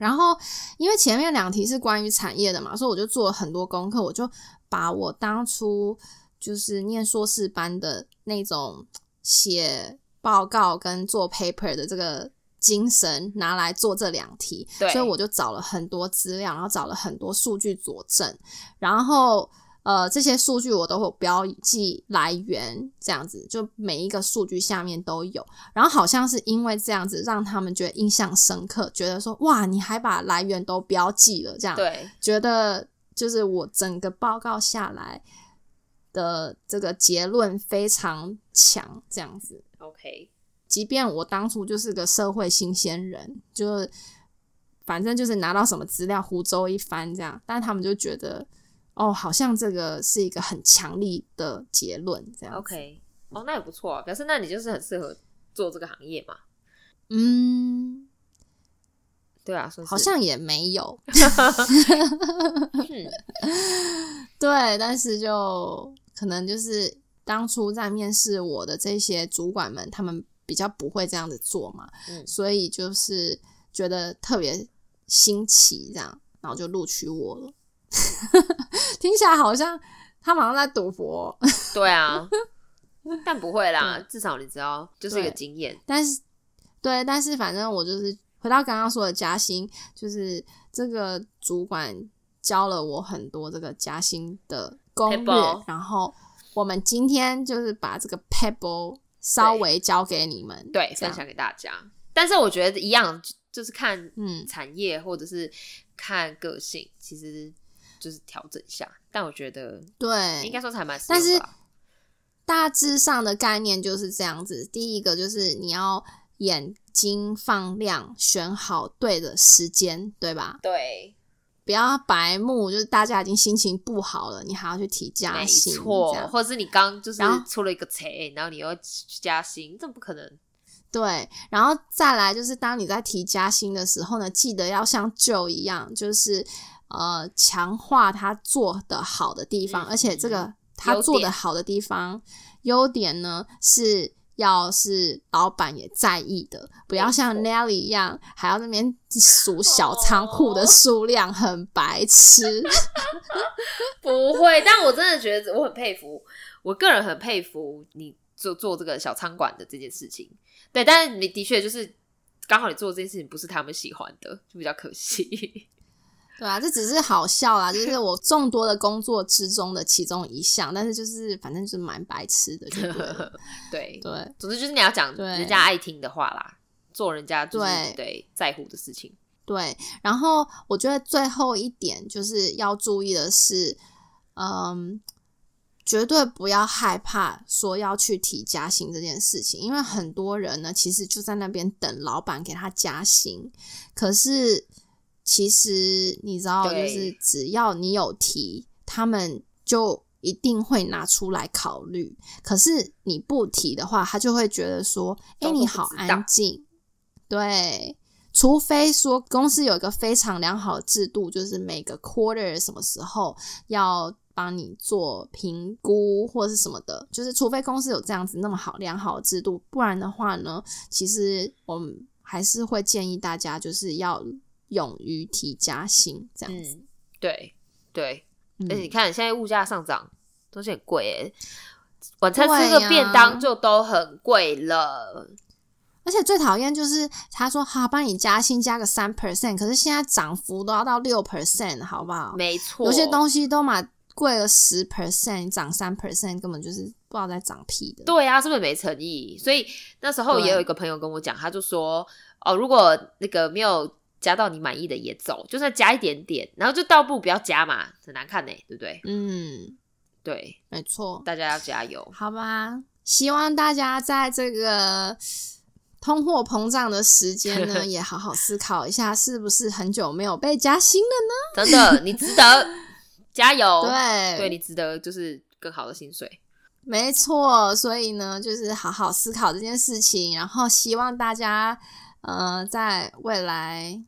[SPEAKER 1] 然后因为前面两题是关于产业的嘛，所以我就做了很多功课，我就把我当初就是念硕士班的那种写报告跟做 paper 的这个精神拿来做这两题。所以我就找了很多资料，然后找了很多数据佐证，然后。呃，这些数据我都会标记来源，这样子就每一个数据下面都有。然后好像是因为这样子，让他们觉得印象深刻，觉得说哇，你还把来源都标记了，这样
[SPEAKER 2] 对，
[SPEAKER 1] 觉得就是我整个报告下来的这个结论非常强，这样子。
[SPEAKER 2] OK，
[SPEAKER 1] 即便我当初就是个社会新鲜人，就反正就是拿到什么资料胡诌一番这样，但他们就觉得。哦，好像这个是一个很强力的结论，这样。
[SPEAKER 2] OK，哦，那也不错啊，表示那你就是很适合做这个行业嘛。
[SPEAKER 1] 嗯，
[SPEAKER 2] 对啊，
[SPEAKER 1] 好像也没有。对，但是就可能就是当初在面试我的这些主管们，他们比较不会这样子做嘛，所以就是觉得特别新奇，这样，然后就录取我了。听起来好像他马上在赌博。
[SPEAKER 2] 对啊，但不会啦，至少你知道，就是一个经验。
[SPEAKER 1] 但是，对，但是反正我就是回到刚刚说的加薪，就是这个主管教了我很多这个加薪的攻略，然后我们今天就是把这个 pebble 稍微教给你们，
[SPEAKER 2] 对，分享给大家。但是我觉得一样，就是看嗯产业或者是看个性，其实就是调整一下。但我觉得
[SPEAKER 1] 对，
[SPEAKER 2] 应该说还蛮，
[SPEAKER 1] 但是大致上的概念就是这样子。第一个就是你要眼睛放亮，选好对的时间，对吧？
[SPEAKER 2] 对。
[SPEAKER 1] 不要白目，就是大家已经心情不好了，你还要去提加薪，
[SPEAKER 2] 错，或者是你刚就是出了一个差，然后你又去加薪，这不可能。
[SPEAKER 1] 对，然后再来就是当你在提加薪的时候呢，记得要像旧一样，就是呃强化他做的好的地方，而且这个他做的好的地方优点呢是。要是老板也在意的，不要像 Nelly 一样，还要那边 数小仓库的数量，很白痴。
[SPEAKER 2] 不会，但我真的觉得我很佩服，我个人很佩服你做做这个小餐馆的这件事情。对，但是你的确就是刚好你做这件事情不是他们喜欢的，就比较可惜。
[SPEAKER 1] 对啊，这只是好笑啦，就是我众多的工作之中的其中一项，但是就是反正就是蛮白痴的，
[SPEAKER 2] 对
[SPEAKER 1] 对，
[SPEAKER 2] 总之就是你要讲人家爱听的话啦，做人家就是对在乎的事情。
[SPEAKER 1] 对，然后我觉得最后一点就是要注意的是，嗯，绝对不要害怕说要去提加薪这件事情，因为很多人呢其实就在那边等老板给他加薪，可是。其实你知道，就是只要你有提，他们就一定会拿出来考虑。可是你不提的话，他就会觉得说：“哎，你好安静。”对，除非说公司有一个非常良好的制度，就是每个 quarter 什么时候要帮你做评估或者是什么的，就是除非公司有这样子那么好良好的制度，不然的话呢，其实我们还是会建议大家就是要。勇于提加薪，这样子，
[SPEAKER 2] 对对，而且你看现在物价上涨，东西很贵哎，晚餐吃个便当就都很贵了。
[SPEAKER 1] 而且最讨厌就是他说好帮你加薪加个三 percent，可是现在涨幅都要到六 percent，好不好？
[SPEAKER 2] 没错，
[SPEAKER 1] 有些东西都买贵了十 percent，涨三 percent，根本就是不知道在涨屁的。
[SPEAKER 2] 对啊，是不是没诚意？所以那时候也有一个朋友跟我讲，他就说哦，如果那个没有。加到你满意的也走，就算加一点点，然后就倒不不要加嘛，很难看呢，对不对？
[SPEAKER 1] 嗯，
[SPEAKER 2] 对，
[SPEAKER 1] 没错，
[SPEAKER 2] 大家要加油，
[SPEAKER 1] 好吧？希望大家在这个通货膨胀的时间呢，也好好思考一下，是不是很久没有被加薪了
[SPEAKER 2] 呢？真的，你值得加油，
[SPEAKER 1] 对，
[SPEAKER 2] 对你值得就是更好的薪水，
[SPEAKER 1] 没错。所以呢，就是好好思考这件事情，然后希望大家呃，在未来。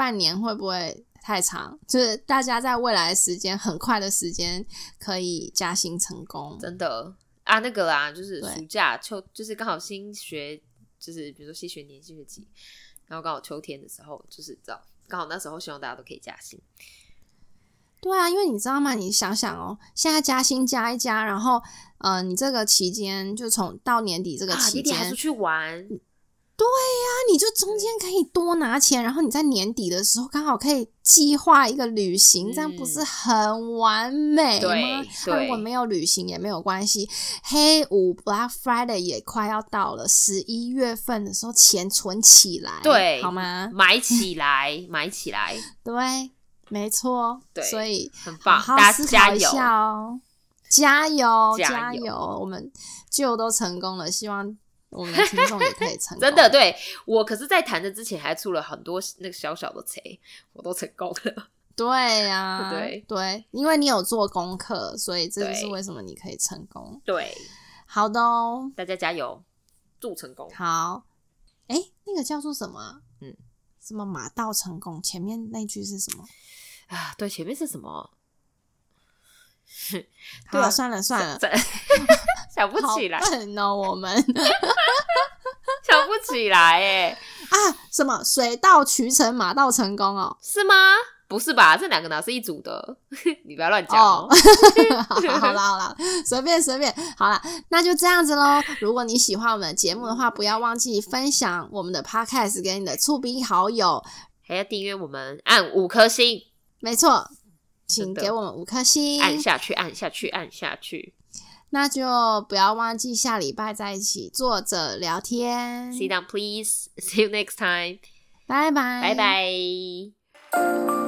[SPEAKER 1] 半年会不会太长？就是大家在未来的时间很快的时间可以加薪成功，
[SPEAKER 2] 真的啊！那个啦，就是暑假秋，就是刚好新学，就是比如说新学年、新学期，然后刚好秋天的时候，就是知道刚好那时候，希望大家都可以加薪。
[SPEAKER 1] 对啊，因为你知道吗？你想想哦，现在加薪加一加，然后呃，你这个期间就从到年底这个期间
[SPEAKER 2] 还出去玩。
[SPEAKER 1] 对呀，你就中间可以多拿钱，然后你在年底的时候刚好可以计划一个旅行，这样不是很完美吗？如果没有旅行也没有关系，黑五 Black Friday 也快要到了，十一月份的时候钱存起来，
[SPEAKER 2] 对，
[SPEAKER 1] 好吗？
[SPEAKER 2] 买起来，买起来，
[SPEAKER 1] 对，没错，
[SPEAKER 2] 对，
[SPEAKER 1] 所以
[SPEAKER 2] 很棒，
[SPEAKER 1] 大家加油哦，加油，加油，我们就都成功了，希望。我们的听众也可以成功，
[SPEAKER 2] 真的对我可是，在谈的之前还出了很多那个小小的贼，我都成功了。
[SPEAKER 1] 对呀，
[SPEAKER 2] 对
[SPEAKER 1] 对，因为你有做功课，所以这就是为什么你可以成功。
[SPEAKER 2] 对，
[SPEAKER 1] 好的哦，
[SPEAKER 2] 大家加油，祝成功。
[SPEAKER 1] 好，哎，那个叫做什么？嗯，什么马到成功？前面那句是什么
[SPEAKER 2] 啊？对，前面是什么？
[SPEAKER 1] 对啊，算了算了。
[SPEAKER 2] 想不起来
[SPEAKER 1] 笨哦，我们
[SPEAKER 2] 想不起来哎
[SPEAKER 1] 啊！什么水到渠成，马到成功哦？
[SPEAKER 2] 是吗？不是吧？这两个哪是一组的？你不要乱讲
[SPEAKER 1] 哦！好啦好啦，随便随便，好啦，那就这样子喽。如果你喜欢我们的节目的话，不要忘记分享我们的 podcast 给你的醋逼好友，
[SPEAKER 2] 还要订阅我们，按五颗星。
[SPEAKER 1] 没错，请给我们五颗星，
[SPEAKER 2] 按下去，按下去，按下去。
[SPEAKER 1] 那就不要忘记下礼拜再一起坐着聊天。
[SPEAKER 2] Sit down, please. See you next time.
[SPEAKER 1] 拜拜，
[SPEAKER 2] 拜拜。